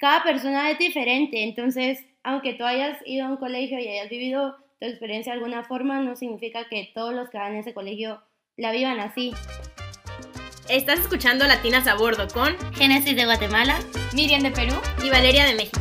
cada persona es diferente, entonces, aunque tú hayas ido a un colegio y hayas vivido tu experiencia de alguna forma, no significa que todos los que van en ese colegio la vivan así. Estás escuchando Latinas a Bordo con Génesis de Guatemala, Miriam de Perú y Valeria de México.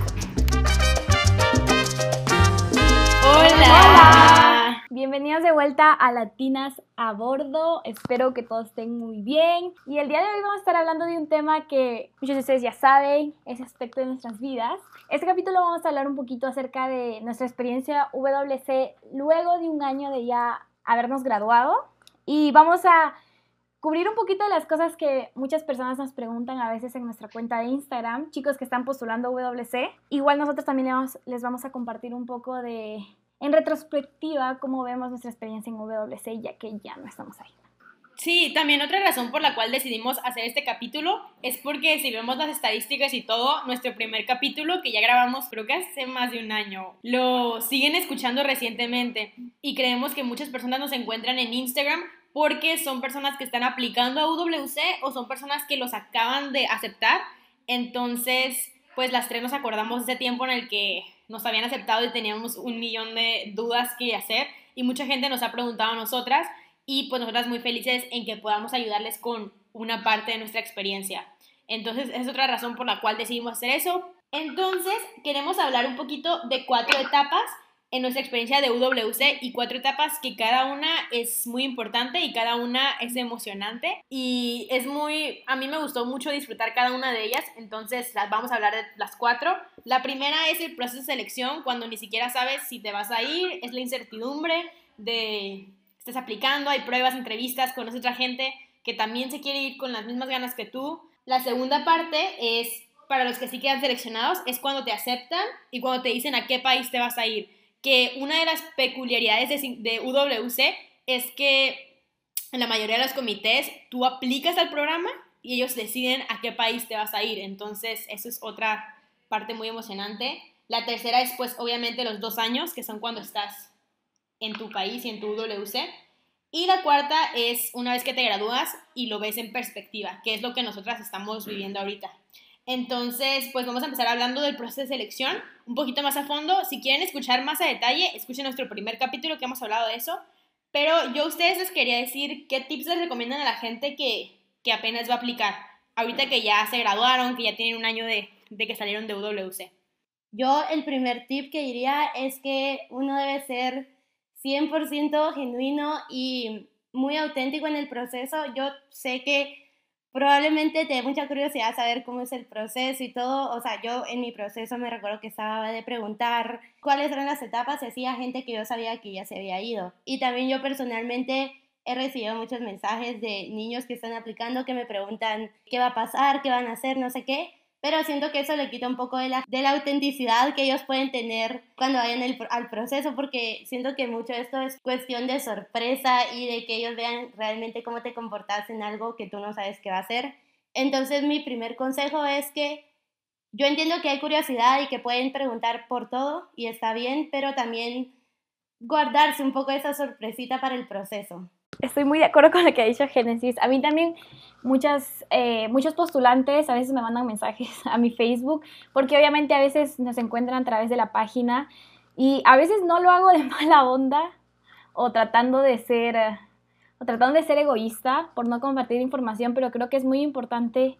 Hola. Bienvenidos de vuelta a Latinas a Bordo. Espero que todos estén muy bien. Y el día de hoy vamos a estar hablando de un tema que muchos de ustedes ya saben, ese aspecto de nuestras vidas. Este capítulo vamos a hablar un poquito acerca de nuestra experiencia WC luego de un año de ya habernos graduado. Y vamos a cubrir un poquito de las cosas que muchas personas nos preguntan a veces en nuestra cuenta de Instagram, chicos que están postulando WC. Igual nosotros también les vamos, a compartir un poco de, en retrospectiva, cómo vemos nuestra experiencia en WC, ya que ya no estamos ahí. Sí, también otra razón por la cual decidimos hacer este capítulo es porque si vemos las estadísticas y todo, nuestro primer capítulo que ya grabamos creo que hace más de un año, lo siguen escuchando recientemente y creemos que muchas personas nos encuentran en Instagram porque son personas que están aplicando a UWC o son personas que los acaban de aceptar. Entonces, pues las tres nos acordamos de ese tiempo en el que nos habían aceptado y teníamos un millón de dudas que hacer y mucha gente nos ha preguntado a nosotras y pues nosotras muy felices en que podamos ayudarles con una parte de nuestra experiencia. Entonces, es otra razón por la cual decidimos hacer eso. Entonces, queremos hablar un poquito de cuatro etapas en nuestra experiencia de UWC y cuatro etapas que cada una es muy importante y cada una es emocionante y es muy, a mí me gustó mucho disfrutar cada una de ellas, entonces las vamos a hablar de las cuatro. La primera es el proceso de selección, cuando ni siquiera sabes si te vas a ir, es la incertidumbre de estás aplicando, hay pruebas, entrevistas, conoces otra gente que también se quiere ir con las mismas ganas que tú. La segunda parte es para los que sí quedan seleccionados, es cuando te aceptan y cuando te dicen a qué país te vas a ir que una de las peculiaridades de, UWC es que en la mayoría de los comités tú aplicas al programa y ellos deciden a qué país te vas a ir. Entonces, eso es otra parte muy emocionante. La tercera es, pues, obviamente los dos años, que son cuando estás en tu país y en tu UWC. Y la cuarta es una vez que te gradúas y lo ves en perspectiva, que es lo que nosotras estamos viviendo ahorita. Entonces, pues vamos a empezar hablando del proceso de selección un poquito más a fondo. Si quieren escuchar más a detalle, escuchen nuestro primer capítulo que hemos hablado de eso. Pero yo a ustedes les quería decir qué tips les recomiendan a la gente que, que apenas va a aplicar. Ahorita que ya se graduaron, que ya tienen un año de, de que salieron de UWC. Yo el primer tip que diría es que uno debe ser 100% genuino y muy auténtico en el proceso. Yo sé que probablemente te dé mucha curiosidad saber cómo es el proceso y todo. O sea, yo en mi proceso me recuerdo que estaba de preguntar cuáles eran las etapas y hacía gente que yo sabía que ya se había ido. Y también yo personalmente he recibido muchos mensajes de niños que están aplicando que me preguntan qué va a pasar, qué van a hacer, no sé qué pero siento que eso le quita un poco de la, de la autenticidad que ellos pueden tener cuando vayan al proceso, porque siento que mucho de esto es cuestión de sorpresa y de que ellos vean realmente cómo te comportas en algo que tú no sabes qué va a ser. Entonces mi primer consejo es que yo entiendo que hay curiosidad y que pueden preguntar por todo y está bien, pero también guardarse un poco esa sorpresita para el proceso estoy muy de acuerdo con lo que ha dicho Génesis. A mí también muchas, eh, muchos postulantes a veces me mandan mensajes a mi Facebook, porque obviamente a veces nos encuentran a través de la página y a veces no lo hago de mala onda o tratando de ser, o tratando de ser egoísta por no compartir información, pero creo que es muy importante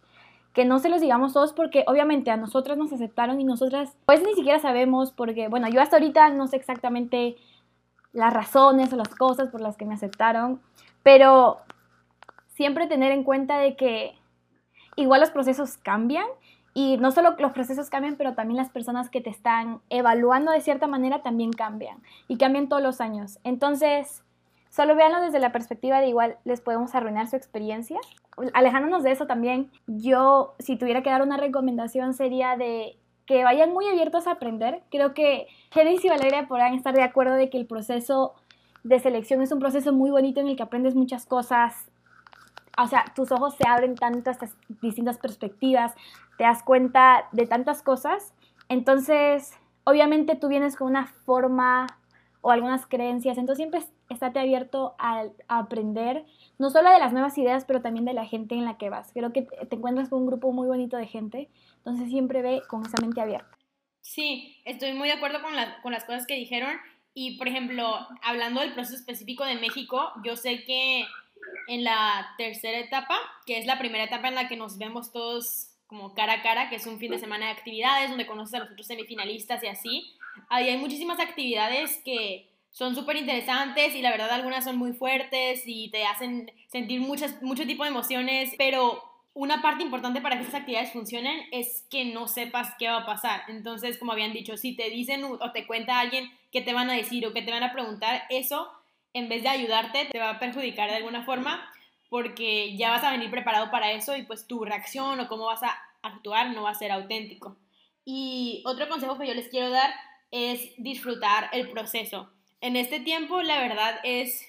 que no se los digamos todos porque obviamente a nosotras nos aceptaron y nosotras pues ni siquiera sabemos porque, bueno, yo hasta ahorita no sé exactamente las razones o las cosas por las que me aceptaron, pero siempre tener en cuenta de que igual los procesos cambian y no solo los procesos cambian, pero también las personas que te están evaluando de cierta manera también cambian y cambian todos los años. Entonces, solo véanlo desde la perspectiva de igual les podemos arruinar su experiencia. Alejándonos de eso también, yo si tuviera que dar una recomendación sería de que vayan muy abiertos a aprender. Creo que Genesis y Valeria podrán estar de acuerdo de que el proceso de selección es un proceso muy bonito en el que aprendes muchas cosas. O sea, tus ojos se abren tanto a estas distintas perspectivas, te das cuenta de tantas cosas. Entonces, obviamente tú vienes con una forma o algunas creencias, entonces siempre estate abierto a, aprender, no solo de las nuevas ideas, pero también de la gente en la que vas. Creo que te encuentras con un grupo muy bonito de gente Entonces siempre ve con esa mente abierta. Sí, estoy muy de acuerdo con, con las cosas que dijeron. Y, por ejemplo, hablando del proceso específico de México, yo sé que en la tercera etapa, que es la primera etapa en la que nos vemos todos como cara a cara, que es un fin de semana de actividades donde conoces a los otros semifinalistas y así, ahí hay muchísimas actividades que son súper interesantes y la verdad algunas son muy fuertes y te hacen sentir muchas, mucho tipo de emociones, pero una parte importante para que esas actividades funcionen es que no sepas qué va a pasar. Entonces, como habían dicho, si te dicen o te cuenta alguien qué te van a decir o qué te van a preguntar, eso en vez de ayudarte te va a perjudicar de alguna forma porque ya vas a venir preparado para eso y pues tu reacción o cómo vas a actuar no va a ser auténtico. Y otro consejo que yo les quiero dar es disfrutar el proceso. En este tiempo, la verdad es,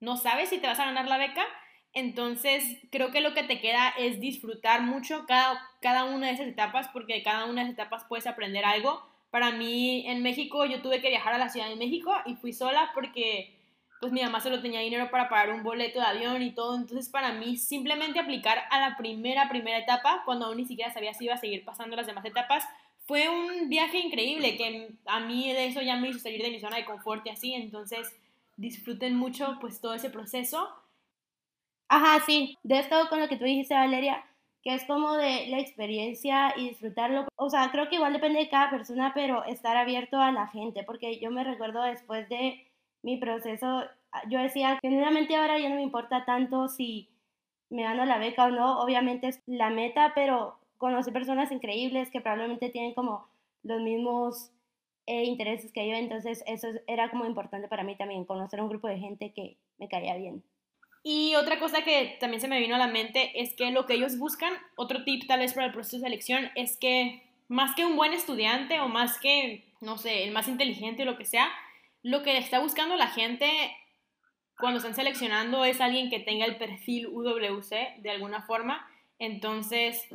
no sabes si te vas a ganar la beca, entonces creo que lo que te queda es disfrutar mucho cada, cada una de esas etapas, porque de cada una de esas etapas puedes aprender algo. Para mí, en México, yo tuve que viajar a la Ciudad de México y fui sola porque pues mi mamá solo tenía dinero para pagar un boleto de avión y todo. Entonces, para mí, simplemente aplicar a la primera, primera etapa, cuando aún ni siquiera sabía si iba a seguir pasando las demás etapas, fue un viaje increíble que a mí de eso ya me hizo salir de mi zona de confort y así, entonces disfruten mucho pues todo ese proceso. Ajá, sí, de esto con lo que tú dijiste Valeria, que es como de la experiencia y disfrutarlo. O sea, creo que igual depende de cada persona, pero estar abierto a la gente, porque yo me recuerdo después de mi proceso, yo decía, genuinamente ahora ya no me importa tanto si me gano la beca o no, obviamente es la meta, pero conocí personas increíbles que probablemente tienen como los mismos eh, intereses que yo, entonces eso era como importante para mí también, conocer un grupo de gente que me caía bien. Y otra cosa que también se me vino a la mente es que lo que ellos buscan, otro tip tal vez para el proceso de selección, es que más que un buen estudiante o más que, no sé, el más inteligente o lo que sea, lo que está buscando la gente cuando están seleccionando es alguien que tenga el perfil UWC de alguna forma. Entonces,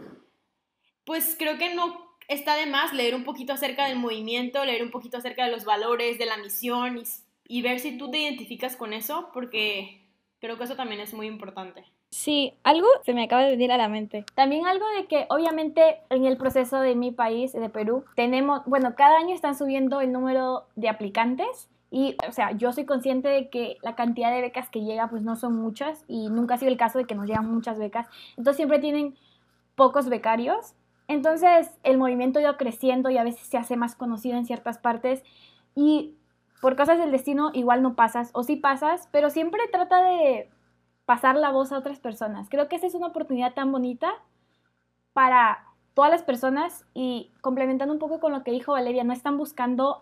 pues creo que no está de más leer un poquito acerca del movimiento, leer un poquito acerca de los valores, de la misión y, ver si tú te identificas con eso, porque creo que eso también es muy importante. Sí, algo se me acaba de venir a la mente. También algo de que obviamente en el proceso de mi país, de Perú, tenemos, bueno, cada año están subiendo el número de aplicantes y, o sea, yo soy consciente de que la cantidad de becas que llega pues no son muchas y nunca ha sido el caso de que nos llegan muchas becas. Entonces siempre tienen pocos becarios entonces el movimiento ha ido creciendo y a veces se hace más conocido en ciertas partes y por cosas del destino igual no pasas o sí pasas, pero siempre trata de pasar la voz a otras personas. Creo que esa es una oportunidad tan bonita para todas las personas y complementando un poco con lo que dijo Valeria, no están buscando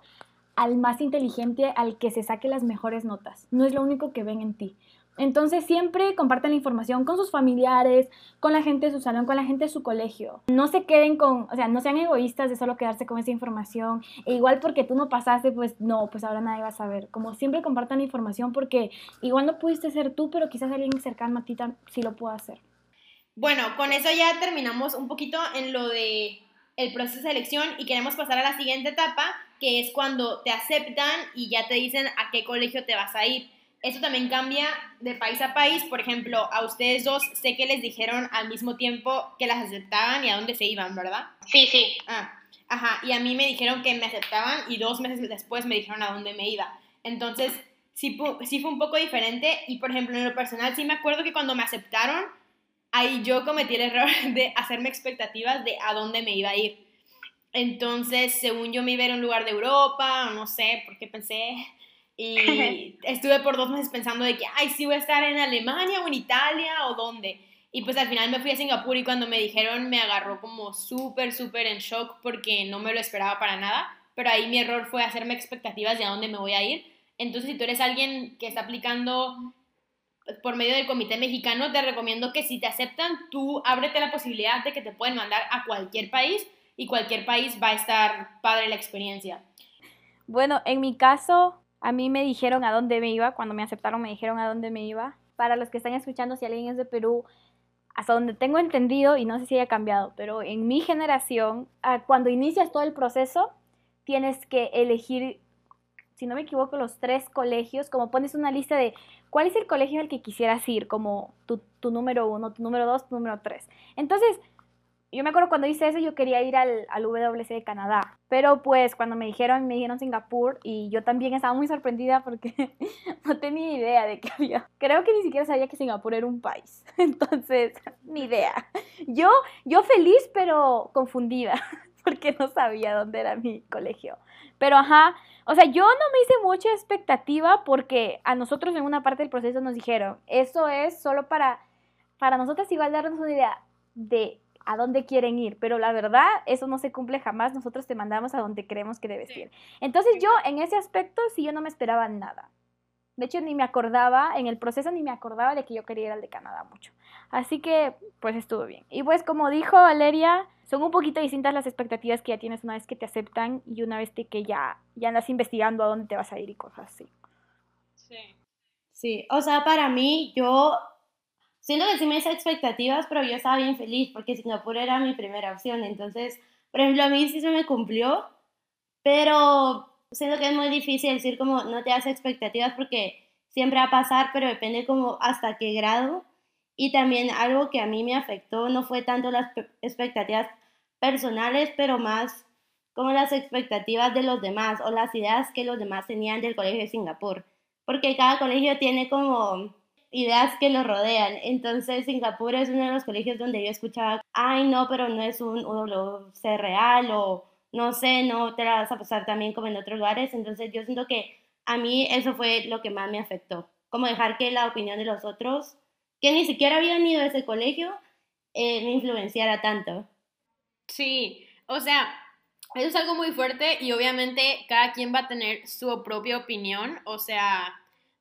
al más inteligente, al que se saque las mejores notas. No es lo único que ven en ti. Entonces siempre compartan la información con sus familiares, con la gente de su salón, con la gente de su colegio. No se queden con, o sea, no sean egoístas de solo quedarse con esa información. E igual porque tú no pasaste, pues no, pues ahora nadie va a saber. Como siempre compartan la información porque igual no pudiste ser tú, pero quizás alguien cercano a ti sí lo pueda hacer. Bueno, con eso ya terminamos un poquito en lo de el proceso de selección y queremos pasar a la siguiente etapa, que es cuando te aceptan y ya te dicen a qué colegio te vas a ir. Eso también cambia de país a país. Por ejemplo, a ustedes dos sé que les dijeron al mismo tiempo que las aceptaban y a dónde se iban, ¿verdad? Sí, sí. Ah, ajá. Y a mí me dijeron que me aceptaban y dos meses después me dijeron a dónde me iba. Entonces, sí, sí fue un poco diferente. Y por ejemplo, en lo personal, sí me acuerdo que cuando me aceptaron, ahí yo cometí el error de hacerme expectativas de a dónde me iba a ir. Entonces, según yo me iba a ir a un lugar de Europa, no sé, porque pensé, y estuve por dos meses pensando de que, ay, sí voy a estar en Alemania o en Italia o dónde. Y pues al final me fui a Singapur y cuando me dijeron me agarró como súper, súper en shock porque no me lo esperaba para nada. Pero ahí mi error fue hacerme expectativas de a dónde me voy a ir. Entonces, si tú eres alguien que está aplicando por medio del comité mexicano, te recomiendo que si te aceptan, tú ábrete la posibilidad de que te pueden mandar a cualquier país y cualquier país va a estar padre la experiencia. Bueno, en mi caso, a mí me dijeron a dónde me iba, cuando me aceptaron me dijeron a dónde me iba. Para los que están escuchando, si alguien es de Perú, hasta donde tengo entendido, y no sé si haya cambiado, pero en mi generación, ah, cuando inicias todo el proceso, tienes que elegir, si no me equivoco, los tres colegios, como pones una lista de cuál es el colegio al que quisieras ir, como tu, tu número uno, tu número dos, tu número tres. Entonces, yo me acuerdo cuando hice eso, yo quería ir al, al WC de Canadá. Pero pues cuando me dijeron, me dijeron Singapur y yo también estaba muy sorprendida porque no tenía idea de que había. Creo que ni siquiera sabía que Singapur era un país. Entonces, ni idea. Yo, yo feliz pero confundida porque no sabía dónde era mi colegio. Pero ajá, o sea, yo no me hice mucha expectativa porque a nosotros en una parte del proceso nos dijeron, eso es solo para, para nosotros igual darnos una idea de a dónde quieren ir, pero la verdad, eso no se cumple jamás, nosotros te mandamos a donde creemos que debes ir. Entonces yo en ese aspecto sí yo no me esperaba nada. De hecho, ni me acordaba, en el proceso ni me acordaba de que yo quería ir al de Canadá mucho. Así que, pues estuvo bien. Y pues como dijo Valeria, son un poquito distintas las expectativas que ya tienes una vez que te aceptan y una vez que ya, ya andas investigando a dónde te vas a ir y cosas así. Sí. Sí, o sea, para mí, yo siento que sí me hice expectativas, pero yo estaba bien feliz porque Singapur era mi primera opción. Entonces, por ejemplo, a mí sí se me cumplió, pero siento que es muy difícil decir como no te hace expectativas porque siempre va a pasar, pero depende como hasta qué grado. Y también algo que a mí me afectó no fue tanto las expectativas personales, pero más como las expectativas de los demás o las ideas que los demás tenían del colegio de Singapur. Porque cada colegio tiene como ideas que lo rodean. Entonces, Singapur es uno de los colegios donde yo escuchaba, ay, no, pero no es un UWC real o no sé, no te vas a pasar también como en otros lugares. Entonces, yo siento que a mí eso fue lo que más me afectó, como dejar que la opinión de los otros, que ni siquiera habían ido a ese colegio, eh, me influenciara tanto. Sí, o sea, eso es algo muy fuerte y obviamente cada quien va a tener su propia opinión, o sea,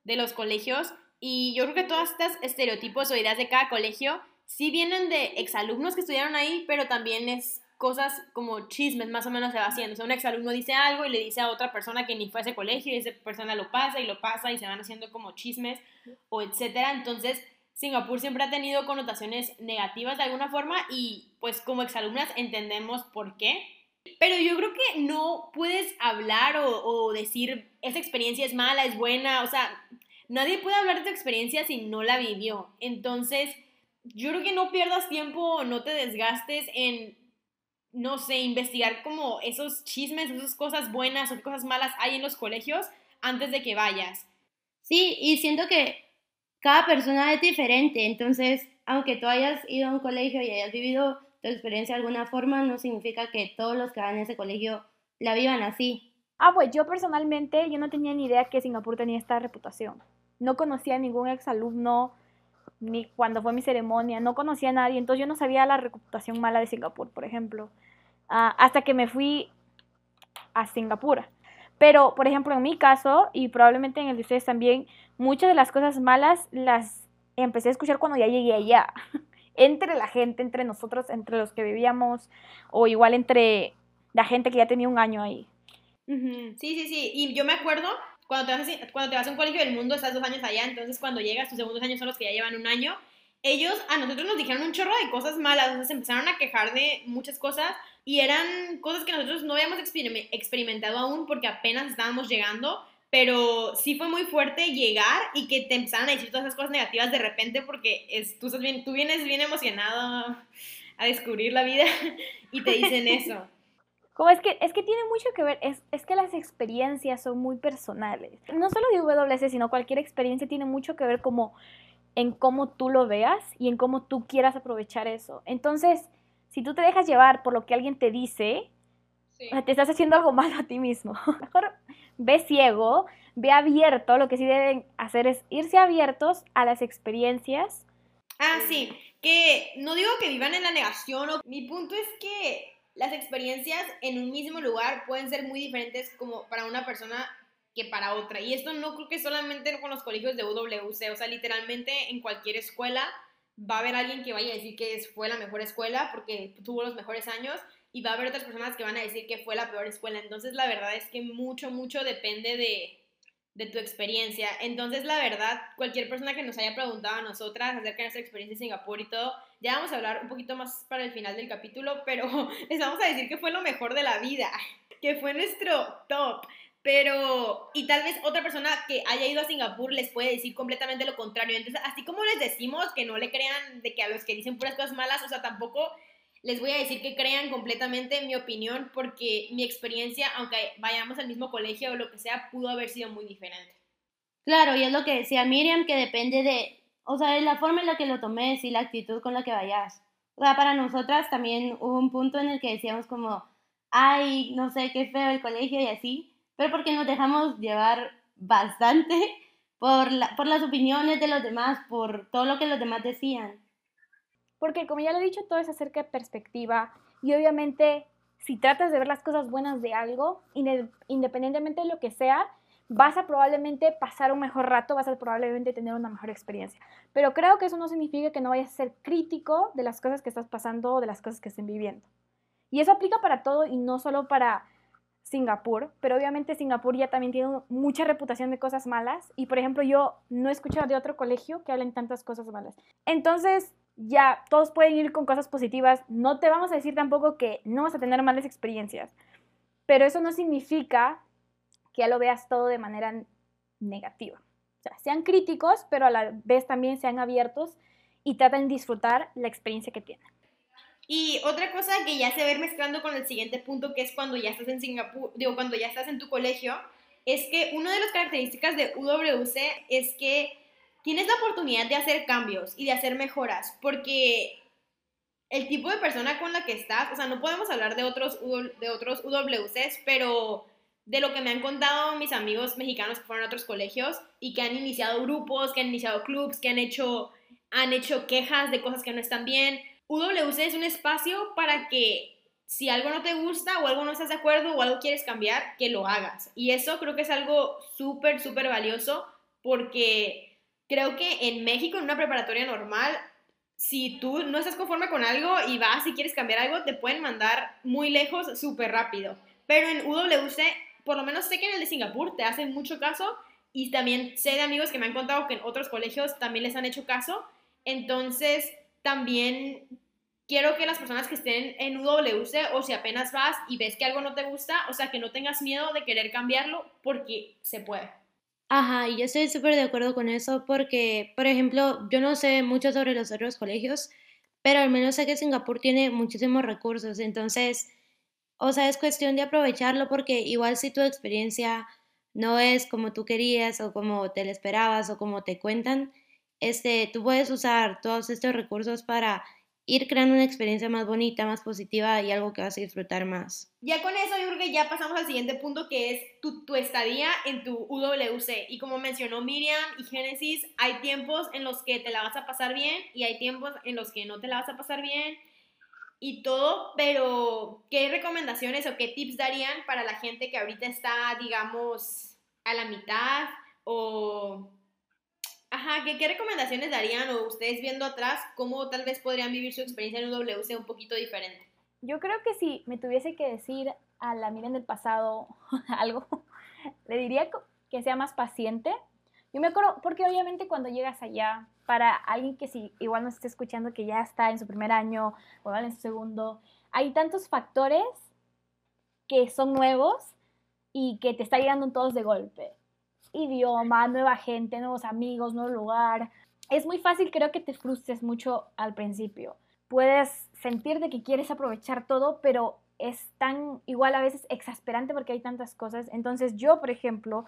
de los colegios, y yo creo que todos estos estereotipos o ideas de cada colegio sí vienen de exalumnos que estudiaron ahí, pero también es cosas como chismes más o menos se va haciendo. O sea, un exalumno dice algo y le dice a otra persona que ni fue a ese colegio y esa persona lo pasa y lo pasa y se van haciendo como chismes o etcétera. Entonces, Singapur siempre ha tenido connotaciones negativas de alguna forma y pues como exalumnas entendemos por qué. Pero yo creo que no puedes hablar o, o decir esa experiencia es mala, es buena, o sea, nadie puede hablar de tu experiencia si no la vivió. Entonces, yo creo que no pierdas tiempo, no te desgastes en, no sé, investigar como esos chismes, esas cosas buenas o cosas malas hay en los colegios antes de que vayas. Sí, y siento que cada persona es diferente, entonces, aunque tú hayas ido a un colegio y hayas vivido tu experiencia de alguna forma, no significa que todos los que van a ese colegio la vivan así. Ah, pues yo personalmente, yo no tenía ni idea que Singapur tenía esta reputación no conocía a ningún exalumno, ni cuando fue mi ceremonia, no conocía a nadie, entonces yo no sabía la reputación mala de Singapur, por ejemplo, ah, hasta que me fui a Singapur. Pero, por ejemplo, en mi caso, y probablemente en el de ustedes también, muchas de las cosas malas las empecé a escuchar cuando ya llegué allá, entre la gente, entre nosotros, entre los que vivíamos, o igual entre la gente que ya tenía un año ahí. Sí, sí, sí, y yo me acuerdo cuando te, vas a, cuando te vas a un colegio del mundo, estás dos años allá, entonces cuando llegas, tus segundos años son los que ya llevan un año. Ellos a nosotros nos dijeron un chorro de cosas malas, entonces empezaron a quejar de muchas cosas y eran cosas que nosotros no habíamos experimentado aún porque apenas estábamos llegando, pero sí fue muy fuerte llegar y que te empezaran a decir todas esas cosas negativas de repente porque es, tú, bien, tú vienes bien emocionado a descubrir la vida y te dicen eso. Como es que, es que tiene mucho que ver, es, es, que las experiencias son muy personales. No solo de WC, sino cualquier experiencia tiene mucho que ver como en cómo tú lo veas y en cómo tú quieras aprovechar eso. Entonces, si tú te dejas llevar por lo que alguien te dice, te estás haciendo algo malo a ti mismo. Mejor ve ciego, ve abierto. Lo que sí deben hacer es irse abiertos a las experiencias. Ah, sí, que no digo que vivan en la negación. Mi punto es que las experiencias en un mismo lugar pueden ser muy diferentes como para una persona que para otra. Y esto no creo que solamente con los colegios de UWC, o sea, literalmente en cualquier escuela va a haber alguien que vaya a decir que fue la mejor escuela porque tuvo los mejores años y va a haber otras personas que van a decir que fue la peor escuela. Entonces, la verdad es que mucho, mucho depende de, de tu experiencia. Entonces, la verdad, cualquier persona que nos haya preguntado a nosotras acerca de nuestra experiencia en Singapur y todo, ya vamos a hablar un poquito más para el final del capítulo, pero les vamos a decir que fue lo mejor de la vida, que fue nuestro top. Pero, y tal vez otra persona que haya ido a Singapur les puede decir completamente lo contrario. Entonces, así como les decimos que no le crean de que a los que dicen puras cosas malas, o sea, tampoco les voy a decir que crean completamente mi opinión porque mi experiencia, aunque vayamos al mismo colegio o lo que sea, pudo haber sido muy diferente. Claro, y es lo que decía Miriam, que depende de, o sea, de la forma en la que lo tomes y la actitud con la que vayas. O para nosotras también hubo un punto en el que decíamos como, ay, no sé, qué feo el colegio y así, pero porque nos dejamos llevar bastante por las opiniones de los demás, por todo lo que los demás decían. Porque como ya lo he dicho, todo es acerca de perspectiva y obviamente si tratas de ver las cosas buenas de algo, independientemente de lo que sea, vas a probablemente pasar un mejor rato, vas a probablemente tener una mejor experiencia. Pero creo que eso no significa que no vayas a ser crítico de las cosas que estás pasando o de las cosas que estén viviendo. Y eso aplica para todo y no solo para Singapur, pero obviamente Singapur ya también tiene mucha reputación de cosas malas y por ejemplo yo no he escuchado de otro colegio que hablen tantas cosas malas. Entonces, ya todos pueden ir con cosas positivas, no te vamos a decir tampoco que no vas a tener malas experiencias, pero eso no significa que ya lo veas todo de manera negativa. O sea, sean críticos, pero a la vez también sean abiertos y traten de disfrutar la experiencia que tienen. Y otra cosa que ya se ve mezclando con el siguiente punto, que es cuando ya estás en Singapur, digo, cuando ya estás en tu colegio, es que una de las características de UWC es que tienes la oportunidad de hacer cambios y de hacer mejoras, porque el tipo de persona con la que estás, o sea, no podemos hablar de otros, de otros UWCs, pero de lo que me han contado mis amigos mexicanos que fueron a otros colegios y que han iniciado grupos, que han iniciado clubs, que han hecho, han hecho quejas de cosas que no están bien, UWC es un espacio para que si algo no te gusta o algo no estás de acuerdo o algo quieres cambiar, que lo hagas. Y eso creo que es algo súper, súper valioso porque creo que en México, en una preparatoria normal, si tú no estás conforme con algo y vas y quieres cambiar algo, te pueden mandar muy lejos súper rápido. Pero en UWC, por lo menos sé que en el de Singapur te hacen mucho caso y también sé de amigos que me han contado que en otros colegios también les han hecho caso. Entonces, también quiero que las personas que estén en UWC o si apenas vas y ves que algo no te gusta, o sea, que no tengas miedo de querer cambiarlo porque se puede. Ajá, y yo estoy súper de acuerdo con eso porque, por ejemplo, yo no sé mucho sobre los otros colegios, pero al menos sé que Singapur tiene muchísimos recursos, entonces, o sea, es cuestión de aprovecharlo porque igual si tu experiencia no es como tú querías o como te la esperabas o como te cuentan, este, tú puedes usar todos estos recursos para ir creando una experiencia más bonita, más positiva y algo que vas a disfrutar más. Ya con eso yo ya pasamos al siguiente punto que es tu, tu, estadía en tu UWC. Y como mencionó Miriam y Génesis, hay tiempos en los que te la vas a pasar bien y hay tiempos en los que no te la vas a pasar bien y todo, pero ¿qué recomendaciones o qué tips darían para la gente que ahorita está, digamos, a la mitad o Ajá, ¿qué, recomendaciones darían o ustedes viendo atrás, cómo tal vez podrían vivir su experiencia en WC un poquito diferente? Yo creo que si me tuviese que decir a la Miriam del pasado algo, le diría que sea más paciente. Yo me acuerdo, porque obviamente cuando llegas allá, para alguien que si igual nos esté escuchando que ya está en su primer año o en su segundo, hay tantos factores que son nuevos y que te está llegando todos de golpe idioma, nueva gente, nuevos amigos, nuevo lugar. Es muy fácil, creo que te frustres mucho al principio. Puedes sentir de que quieres aprovechar todo, pero es tan igual a veces exasperante porque hay tantas cosas. Entonces yo, por ejemplo,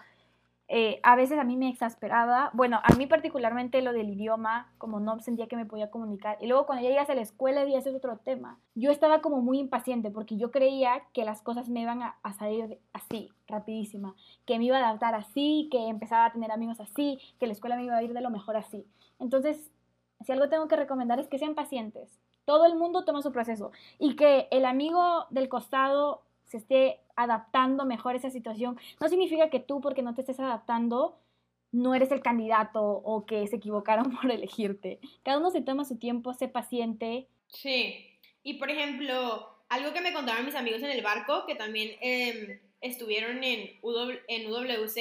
eh, a veces a mí me exasperaba, bueno, a mí particularmente lo del idioma, como no sentía que me podía comunicar. Y luego cuando ya llegas a la escuela y ese es otro tema. Yo estaba como muy impaciente porque yo creía que las cosas me iban a, salir así, rapidísima, que me iba a adaptar así, que empezaba a tener amigos así, que la escuela me iba a ir de lo mejor así. Entonces, si algo tengo que recomendar es que sean pacientes. Todo el mundo toma su proceso y que el amigo del costado se esté adaptando mejor a esa situación, no significa que tú, porque no te estés adaptando, no eres el candidato o que se equivocaron por elegirte. Cada uno se toma su tiempo, sé paciente. Sí. Y por ejemplo, algo que me contaron mis amigos en el barco, que también em, estuvieron en, en UWC,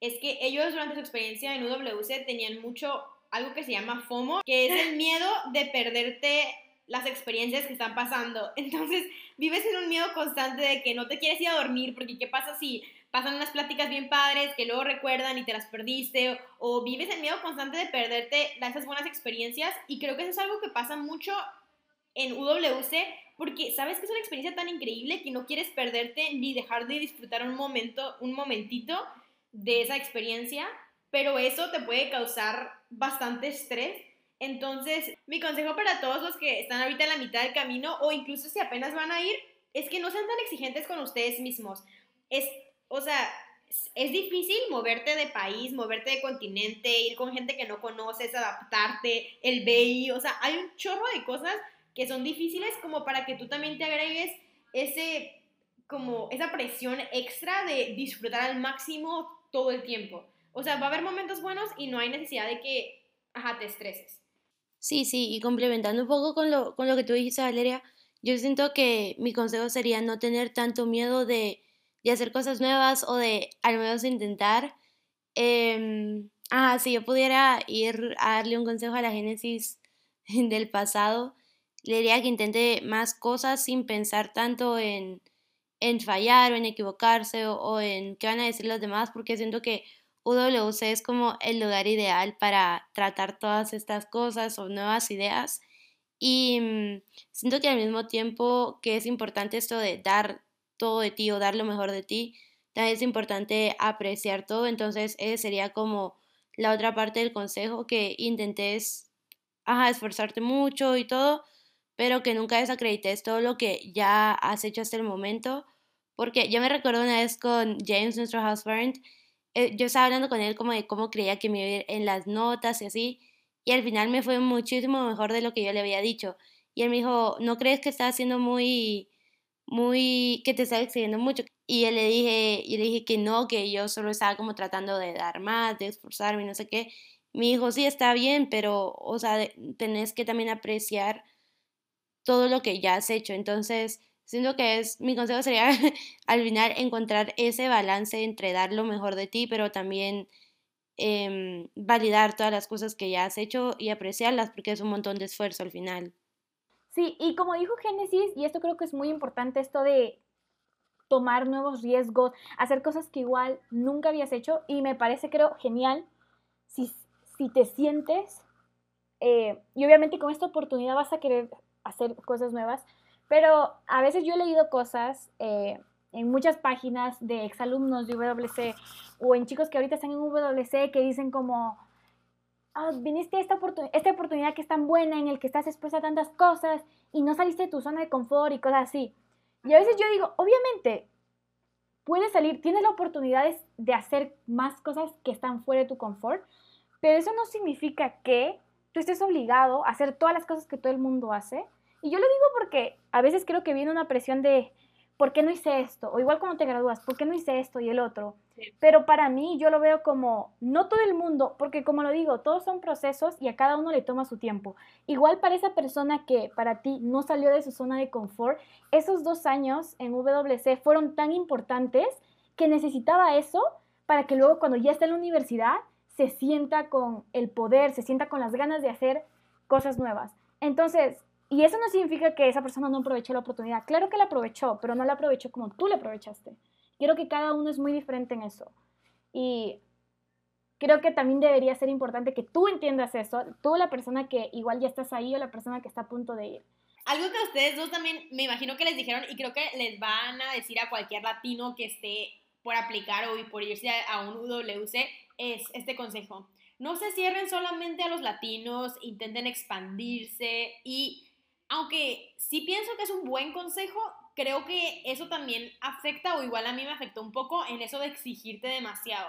es que ellos durante su experiencia en UWC tenían mucho algo que se llama FOMO, que es el miedo de perderte las experiencias que están pasando. Entonces, vives en un miedo constante de que no te quieres ir a dormir, porque ¿qué pasa si pasan unas pláticas bien padres que luego recuerdan y te las perdiste? O, vives en miedo constante de perderte esas buenas experiencias. Y creo que eso es algo que pasa mucho en UWC porque sabes que es una experiencia tan increíble que no quieres perderte ni dejar de disfrutar un momento, un momentito de esa experiencia, pero eso te puede causar bastante estrés. Entonces, mi consejo para todos los que están ahorita en la mitad del camino o incluso si apenas van a ir, es que no sean tan exigentes con ustedes mismos. Es, o sea, es difícil moverte de país, moverte de continente, ir con gente que no conoces, adaptarte, el BI, o sea, hay un chorro de cosas que son difíciles como para que tú también te agregues ese, como esa presión extra de disfrutar al máximo todo el tiempo. O sea, va a haber momentos buenos y no hay necesidad de que, ajá, te estreses. Sí, sí, y complementando un poco con lo, con lo que tú dijiste, Valeria, yo siento que mi consejo sería no tener tanto miedo de, de hacer cosas nuevas o de al menos intentar. Ah, si yo pudiera ir a darle un consejo a la Génesis del pasado, le diría que intente más cosas sin pensar tanto en, en fallar o en equivocarse o, en qué van a decir los demás, porque siento que UWC es como el lugar ideal para tratar todas estas cosas o nuevas ideas. Y mm, siento que al mismo tiempo que es importante esto de dar todo de ti o dar lo mejor de ti, también es importante apreciar todo. Entonces, ese sería como la otra parte del consejo, que intentes ajá, esforzarte mucho y todo, pero que nunca desacredites todo lo que ya has hecho hasta el momento. Porque yo me recuerdo una vez con James, nuestro husband, eh, yo estaba hablando con él como de cómo creía que me iba a ir en las notas y así, y al final me fue muchísimo mejor de lo que yo le había dicho. Y él me dijo, ¿no crees que estás haciendo muy, muy, que te estás exigiendo mucho? Y él le dije, y le dije que no, que yo solo estaba como tratando de dar más, de esforzarme, no sé qué. Mi hijo sí está bien, pero, o sea, tenés que también apreciar todo lo que ya has hecho. Entonces, siento que es, mi consejo sería al final encontrar ese balance entre dar lo mejor de ti, pero también em, validar todas las cosas que ya has hecho y apreciarlas porque es un montón de esfuerzo al final. Sí, y como dijo Génesis, y esto creo que es muy importante, esto de tomar nuevos riesgos, hacer cosas que igual nunca habías hecho, y me parece, creo, genial si, si te sientes, eh, y obviamente con esta oportunidad vas a querer hacer cosas nuevas, pero a veces yo he leído cosas eh, en muchas páginas de exalumnos de WC o en chicos que ahorita están en WC que dicen como, oh, viniste a esta, oportunidad, esta oportunidad que es tan buena en el que estás expuesta a tantas cosas y no saliste de tu zona de confort y cosas así. Y a veces yo digo, obviamente, puedes salir, tienes la oportunidad de hacer más cosas que están fuera de tu confort, pero eso no significa que tú estés obligado a hacer todas las cosas que todo el mundo hace y yo lo digo porque a veces creo que viene una presión de, ¿por qué no hice esto? O igual cuando te gradúas, ¿por qué no hice esto y el otro? Pero para mí yo lo veo como, no todo el mundo, porque como lo digo, todos son procesos y a cada uno le toma su tiempo. Igual para esa persona que para ti no salió de su zona de confort, esos dos años en WC fueron tan importantes que necesitaba eso para que luego cuando ya está en la universidad se sienta con el poder, se sienta con las ganas de hacer cosas nuevas. Entonces, y eso no significa que esa persona no aprovechó la oportunidad. Claro que la aprovechó, pero no la aprovechó como tú la aprovechaste. Quiero que cada uno es muy diferente en eso. Y creo que también debería ser importante que tú entiendas eso, tú la persona que igual ya estás ahí o la persona que está a punto de ir. Algo que ustedes dos también me imagino que les dijeron y creo que les van a decir a cualquier latino que esté por aplicar o por irse a un UWC es este consejo. No se cierren solamente a los latinos, intenten expandirse y aunque sí pienso que es un buen consejo, creo que eso también afecta o igual a mí me afectó un poco en eso de exigirte demasiado.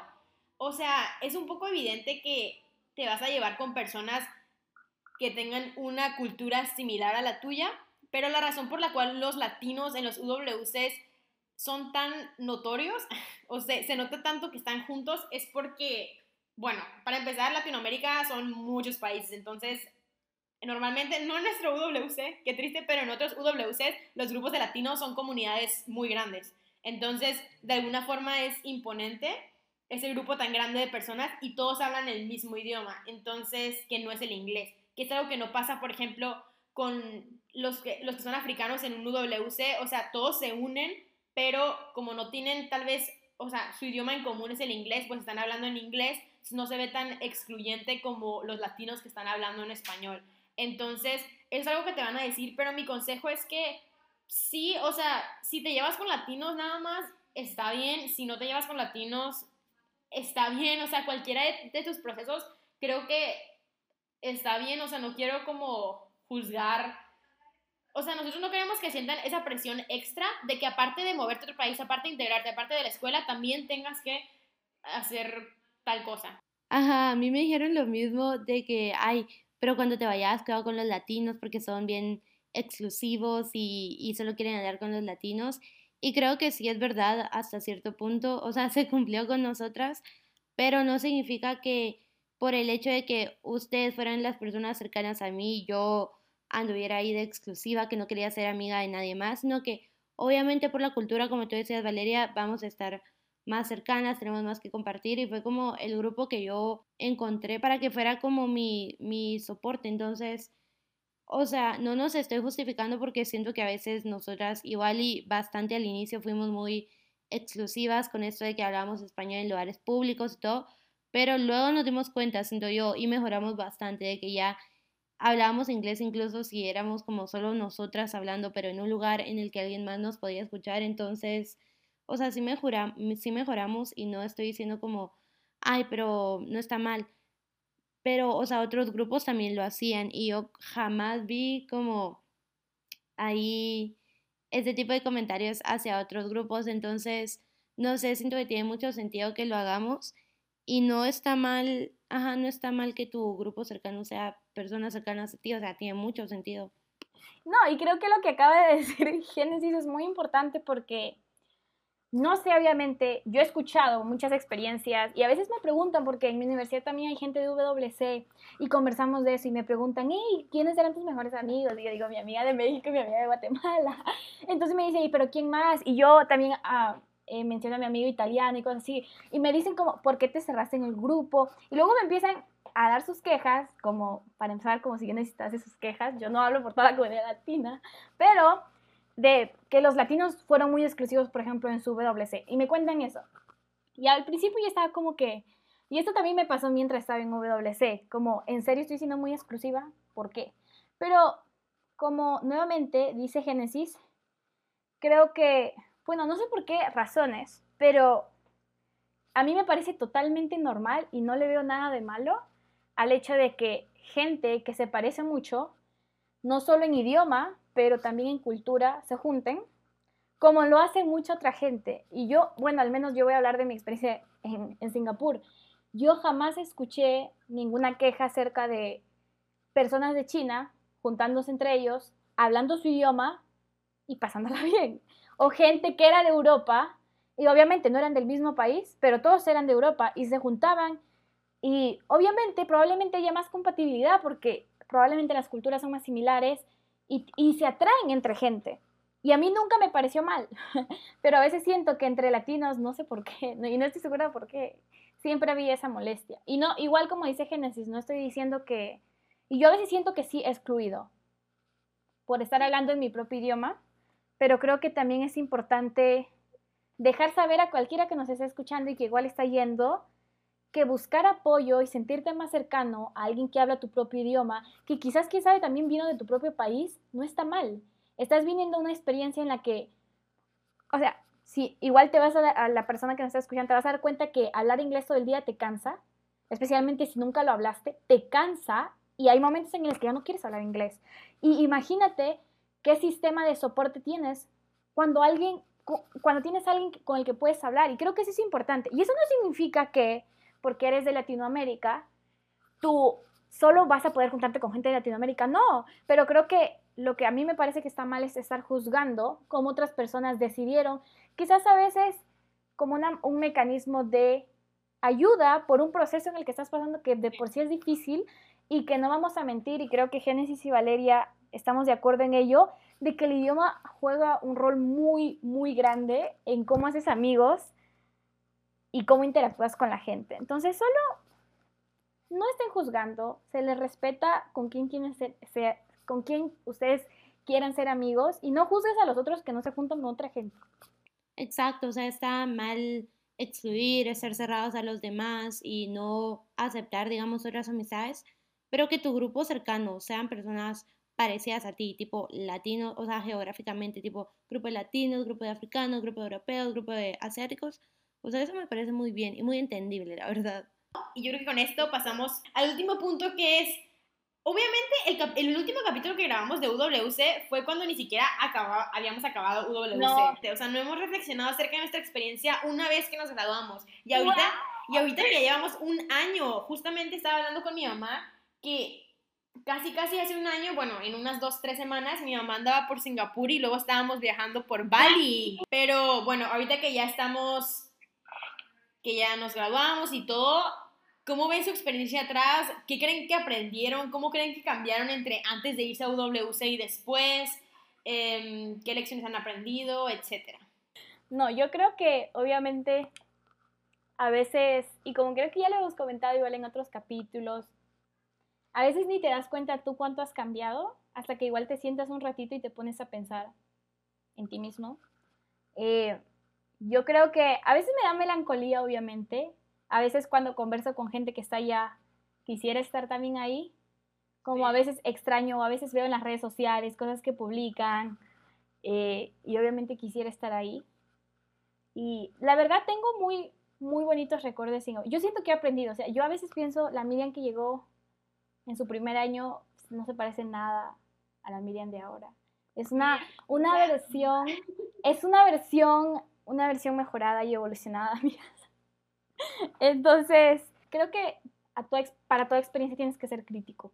O sea, es un poco evidente que te vas a llevar con personas que tengan una cultura similar a la tuya, pero la razón por la cual los latinos en los UWCs son tan notorios, o sea, se nota tanto que están juntos, es porque, bueno, para empezar, Latinoamérica son muchos países, entonces normalmente, no en nuestro UWC, qué triste, pero en otros UWC los grupos de latinos son comunidades muy grandes. Entonces, de alguna forma es imponente ese grupo tan grande de personas y todos hablan el mismo idioma, entonces que no es el inglés, que es algo que no pasa, por ejemplo, con los que, los que son africanos en un UWC, o sea, todos se unen, pero como no tienen tal vez, o sea, su idioma en común es el inglés, pues están hablando en inglés, no se ve tan excluyente como los latinos que están hablando en español. Entonces, es algo que te van a decir, pero mi consejo es que sí, o sea, si te llevas con latinos nada más, está bien, si no te llevas con latinos, está bien, o sea, cualquiera de, tus procesos, creo que está bien, o sea, no quiero como juzgar o sea, nosotros no queremos que sientan esa presión extra de que aparte de moverte a otro país, aparte de integrarte, aparte de la escuela, también tengas que hacer tal cosa. Ajá, a mí me dijeron lo mismo de que, ay, pero cuando te vayas, queda con los latinos porque son bien exclusivos y, y solo quieren hablar con los latinos. Y creo que sí es verdad hasta cierto punto, o sea, se cumplió con nosotras, pero no significa que por el hecho de que ustedes fueran las personas cercanas a mí, yo anduviera ahí de exclusiva, que no quería ser amiga de nadie más, sino que obviamente por la cultura, como tú decías, Valeria, vamos a estar más cercanas, tenemos más que compartir y fue como el grupo que yo encontré para que fuera como mi, mi soporte. Entonces, o sea, no nos estoy justificando porque siento que a veces nosotras igual y bastante al inicio fuimos muy exclusivas con esto de que hablábamos español en lugares públicos y todo, pero luego nos dimos cuenta, siento yo, y mejoramos bastante de que ya hablábamos inglés incluso si éramos como solo nosotras hablando, pero en un lugar en el que alguien más nos podía escuchar. Entonces, o sea, sí, sí mejoramos y no estoy diciendo como, ay, pero no está mal. Pero, o sea, otros grupos también lo hacían y yo jamás vi como ahí ese tipo de comentarios hacia otros grupos. Entonces, no sé, siento que tiene mucho sentido que lo hagamos y no está mal, ajá, no está mal que tu grupo cercano sea personas cercanas a ti, o sea, tiene mucho sentido. No, y creo que lo que acaba de decir Génesis es muy importante porque, no sé, obviamente, yo he escuchado muchas experiencias y a veces me preguntan, porque en mi universidad también hay gente de WC y conversamos de eso y me preguntan, ¿y quiénes eran tus mejores amigos? Y yo digo, mi amiga de México y mi amiga de Guatemala. Entonces me dice, ¿y pero quién más? Y yo también... Ah, eh, menciono a mi amigo italiano y cosas así, y me dicen como, ¿por qué te cerraste en el grupo? Y luego me empiezan a dar sus quejas, como para empezar, como si yo necesitase sus quejas, yo no hablo por toda la comunidad latina, pero de que los latinos fueron muy exclusivos, por ejemplo, en su WC, y me cuentan eso. Y al principio yo estaba como que, y esto también me pasó mientras estaba en WC, como, ¿en serio estoy siendo muy exclusiva? ¿Por qué? Pero, como nuevamente dice Génesis, creo que, bueno, no sé por qué razones, pero a mí me parece totalmente normal y no le veo nada de malo al hecho de que gente que se parece mucho, no solo en idioma, pero también en cultura, se junten, como lo hace mucha otra gente. Y yo, bueno, al menos yo voy a hablar de mi experiencia en, Singapur. Yo jamás escuché ninguna queja acerca de personas de China juntándose entre ellos, hablando su idioma y pasándola bien. O gente que era de Europa y obviamente no eran del mismo país, pero todos eran de Europa y se juntaban y obviamente, probablemente haya más compatibilidad porque probablemente las culturas son más similares y, se atraen entre gente. Y a mí nunca me pareció mal, pero a veces siento que entre latinos, no sé por qué, y no estoy segura por qué, siempre había esa molestia. Y no, igual como dice Génesis, no estoy diciendo que, y yo a veces siento que sí excluido por estar hablando en mi propio idioma, pero creo que también es importante dejar saber a cualquiera que nos esté escuchando y que igual está yendo, que buscar apoyo y sentirte más cercano a alguien que habla tu propio idioma, que quizás, quién sabe, también vino de tu propio país, no está mal. Estás viniendo una experiencia en la que, o sea, si igual te vas a, a la persona que nos está escuchando, te vas a dar cuenta que hablar inglés todo el día te cansa, especialmente si nunca lo hablaste, te cansa y hay momentos en los que ya no quieres hablar inglés. Y imagínate qué sistema de soporte tienes cuando alguien cuando tienes alguien con el que puedes hablar y creo que eso es importante. Y eso no significa que porque eres de Latinoamérica, tú solo vas a poder juntarte con gente de Latinoamérica. No, pero creo que lo que a mí me parece que está mal es estar juzgando cómo otras personas decidieron, quizás a veces como un mecanismo de ayuda por un proceso en el que estás pasando que de por sí es difícil y que no vamos a mentir, y creo que Génesis y Valeria estamos de acuerdo en ello, de que el idioma juega un rol muy, muy grande en cómo haces amigos y cómo interactúas con la gente. Entonces, solo no estén juzgando, se les respeta con quién, quieren ser, con quién ustedes quieran ser amigos y no juzgues a los otros que no se juntan con otra gente. Exacto, o sea, está mal excluir, ser cerrados a los demás y no aceptar, digamos, otras amistades, pero que tu grupo cercano sean personas parecidas a ti, tipo latinos, o sea, geográficamente, tipo grupo de latinos, grupo de africanos, grupo de europeos, grupo de asiáticos. O sea, eso me parece muy bien y muy entendible, la verdad. Y yo creo que con esto pasamos al último punto que es, obviamente el, el último capítulo que grabamos de UWC fue cuando ni siquiera acababa, habíamos acabado UWC. O sea, no hemos reflexionado acerca de nuestra experiencia una vez que nos graduamos. Y ahorita, y ahorita ya llevamos un año. Justamente estaba hablando con mi mamá que casi, casi hace un año, bueno, en unas dos, tres semanas, mi mamá andaba por Singapur y luego estábamos viajando por Bali. Pero bueno, ahorita que ya estamos que ya nos graduamos y todo. ¿Cómo ven su experiencia atrás? ¿Qué creen que aprendieron? ¿Cómo creen que cambiaron entre antes de irse a UWC y después? Em, ¿Qué lecciones han aprendido? Etcétera. No, yo creo que obviamente a veces, y como creo que ya lo hemos comentado igual en otros capítulos, a veces ni te das cuenta tú cuánto has cambiado hasta que igual te sientas un ratito y te pones a pensar en ti mismo. Eh, yo creo que a veces me da melancolía, obviamente. A veces cuando converso con gente que está allá, quisiera estar también ahí. Como a veces extraño, a veces veo en las redes sociales cosas que publican. Eh, y obviamente quisiera estar ahí. Y la verdad tengo muy, muy bonitos recuerdos. Yo siento que he aprendido. O sea, yo a veces pienso, la Miriam que llegó en su primer año no se parece nada a la Miriam de ahora. Es una, una versión, es una versión una versión mejorada y evolucionada, mira. Entonces, creo que para toda experiencia tienes que ser crítico.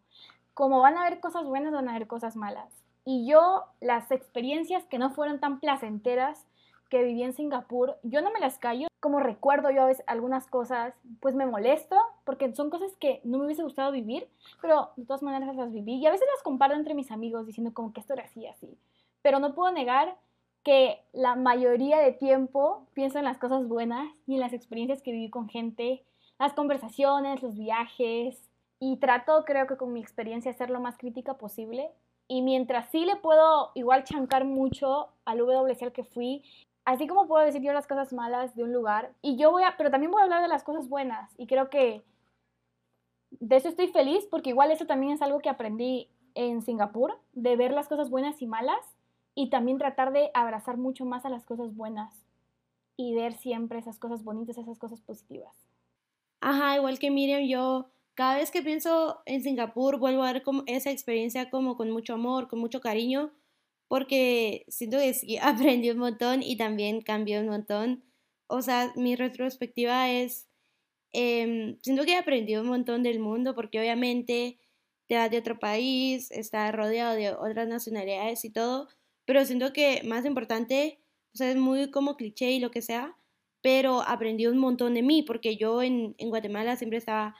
Como van a haber cosas buenas, van a haber cosas malas. Y yo, las experiencias que no fueron tan placenteras que viví en Singapur, yo no me las callo. Como recuerdo yo a veces algunas cosas, pues me molesto, porque son cosas que no me hubiese gustado vivir, pero de todas maneras las viví. Y a veces las comparo entre mis amigos diciendo como que esto era así, así. Pero no puedo negar que la mayoría de tiempo pienso en las cosas buenas y en las experiencias que viví con gente, las conversaciones, los viajes, y trato, creo que con mi experiencia, ser lo más crítica posible. Y mientras sí le puedo igual chancar mucho al WC al que fui, así como puedo decir yo las cosas malas de un lugar, y yo voy a, pero también voy a hablar de las cosas buenas, y creo que de eso estoy feliz, porque igual eso también es algo que aprendí en Singapur, de ver las cosas buenas y malas, y también tratar de abrazar mucho más a las cosas buenas y ver siempre esas cosas bonitas, esas cosas positivas. Ajá, igual que Miriam, yo cada vez que pienso en Singapur vuelvo a ver como esa experiencia como con mucho amor, con mucho cariño, porque siento que sí, aprendí un montón y también cambió un montón. O sea, mi retrospectiva es, eh, siento que he aprendido un montón del mundo porque obviamente te vas de otro país, estás rodeado de otras nacionalidades y todo, pero siento que más importante, o sea, es muy como cliché y lo que sea, pero aprendí un montón de mí, porque yo en, en Guatemala siempre estaba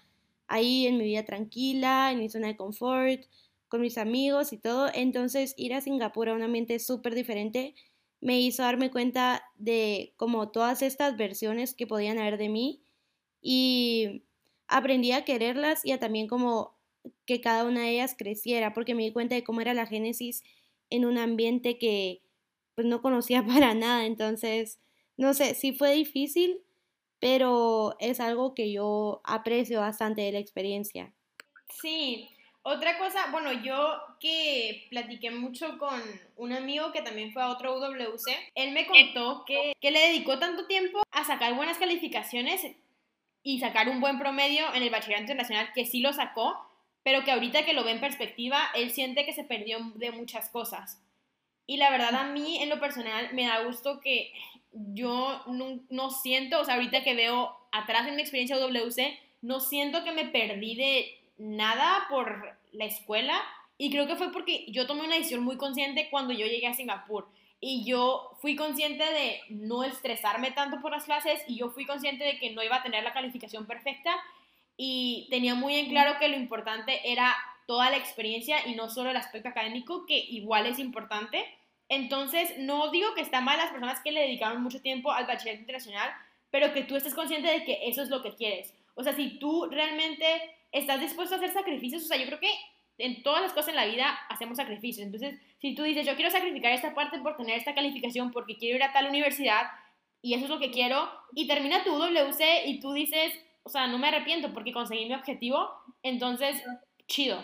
ahí en mi vida tranquila, en mi zona de confort, con mis amigos y todo, entonces ir a Singapur a un ambiente súper diferente me hizo darme cuenta de como todas estas versiones que podían haber de mí y aprendí a quererlas y a también como que cada una de ellas creciera, porque me di cuenta de cómo era la génesis en un ambiente que pues no conocía para nada, entonces, no sé, sí fue difícil, pero es algo que yo aprecio bastante de la experiencia. Sí, otra cosa, bueno, yo que platiqué mucho con un amigo que también fue a otro UWC, él me contó que, que le dedicó tanto tiempo a sacar buenas calificaciones y sacar un buen promedio en el bachillerato internacional que sí lo sacó, pero que ahorita que lo ve en perspectiva, él siente que se perdió de muchas cosas. Y la verdad a mí, en lo personal, me da gusto que yo no, siento, o sea, ahorita que veo atrás en mi experiencia WC, no siento que me perdí de nada por la escuela. Y creo que fue porque yo tomé una decisión muy consciente cuando yo llegué a Singapur. Y yo fui consciente de no estresarme tanto por las clases y yo fui consciente de que no iba a tener la calificación perfecta y tenía muy en claro que lo importante era toda la experiencia y no solo el aspecto académico, que igual es importante. Entonces, no digo que está mal las personas que le dedicaron mucho tiempo al bachillerato internacional, pero que tú estés consciente de que eso es lo que quieres. O sea, si tú realmente estás dispuesto a hacer sacrificios, o sea, yo creo que en todas las cosas en la vida hacemos sacrificios. Entonces, si tú dices, yo quiero sacrificar esta parte por tener esta calificación porque quiero ir a tal universidad y eso es lo que quiero, y termina tu WC y tú dices, o sea, no me arrepiento porque conseguí mi objetivo, entonces, chido.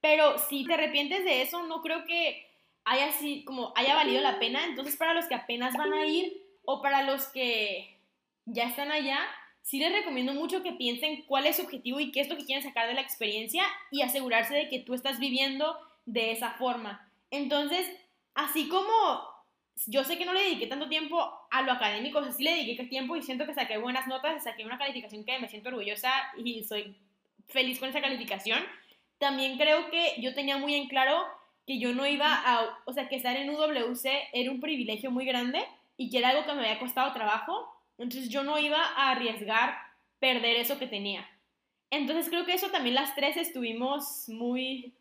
pero si te arrepientes de eso, no creo que haya, así, como haya valido la pena. Entonces, para los que apenas van a ir o para los que ya están allá, sí les recomiendo mucho que piensen cuál es su objetivo y qué es lo que quieren sacar de la experiencia y asegurarse de que tú estás viviendo de esa forma. Entonces, así como yo sé que no le dediqué tanto tiempo a lo académico, o sea, sí le dediqué tiempo y siento que saqué buenas notas, saqué una calificación que me siento orgullosa y soy feliz con esa calificación. También creo que yo tenía muy en claro que yo no iba a, o sea, que estar en UWC era un privilegio muy grande y que era algo que me había costado trabajo, entonces yo no iba a arriesgar perder eso que tenía. Entonces creo que eso también las tres estuvimos muy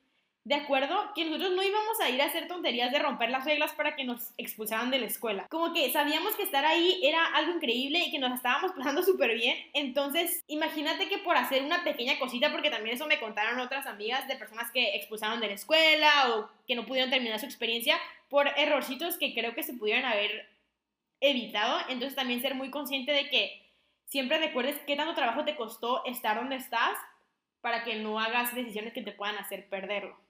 de acuerdo que nosotros no íbamos a ir a hacer tonterías de romper las reglas para que nos expulsaran de la escuela. Como que sabíamos que estar ahí era algo increíble y que nos estábamos pasando súper bien. Entonces, imagínate que por hacer una pequeña cosita, porque también eso me contaron otras amigas de personas que expulsaron de la escuela o que no pudieron terminar su experiencia por errorcitos que creo que se pudieran haber evitado. Entonces, también ser muy consciente de que siempre recuerdes qué tanto trabajo te costó estar donde estás para que no hagas decisiones que te puedan hacer perderlo.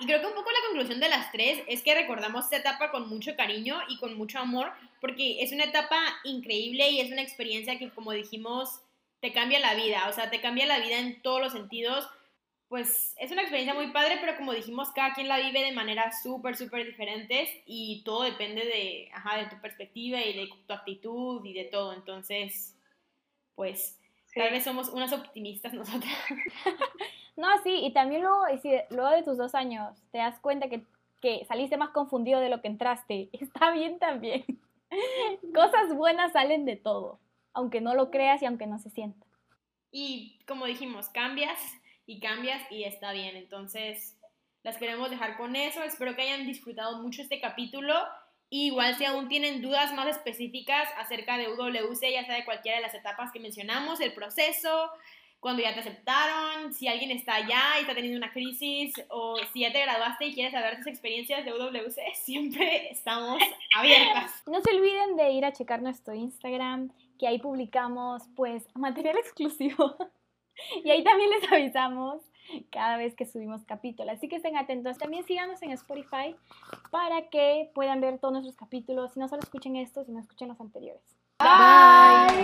Y creo que un poco la conclusión de las tres es que recordamos esta etapa con mucho cariño y con mucho amor, porque es una etapa increíble y es una experiencia que, como dijimos, te cambia la vida, o sea, te cambia la vida en todos los sentidos. Pues es una experiencia muy padre, pero como dijimos, cada quien la vive de maneras súper, súper diferentes y todo depende de, ajá, de tu perspectiva y de tu actitud y de todo. Entonces, pues, tal vez somos unas optimistas nosotras. No, sí, y también luego, luego de tus dos años te das cuenta que, que saliste más confundido de lo que entraste. Está bien también. Cosas buenas salen de todo, aunque no lo creas y aunque no se sienta. Y como dijimos, cambias y cambias y está bien. Entonces, las queremos dejar con eso. Espero que hayan disfrutado mucho este capítulo. igual si aún tienen dudas más específicas acerca de UWC, ya sea de cualquiera de las etapas que mencionamos, el proceso, cuando ya te aceptaron, si alguien está allá y está teniendo una crisis, o si ya te graduaste y quieres saber tus experiencias de UWC, siempre estamos abiertas. No se olviden de ir a checar nuestro Instagram, que ahí publicamos pues material exclusivo. y ahí también les avisamos cada vez que subimos capítulos. Así que estén atentos. También síganos en Spotify para que puedan ver todos nuestros capítulos. Y no solo escuchen estos, sino escuchen los anteriores. Bye.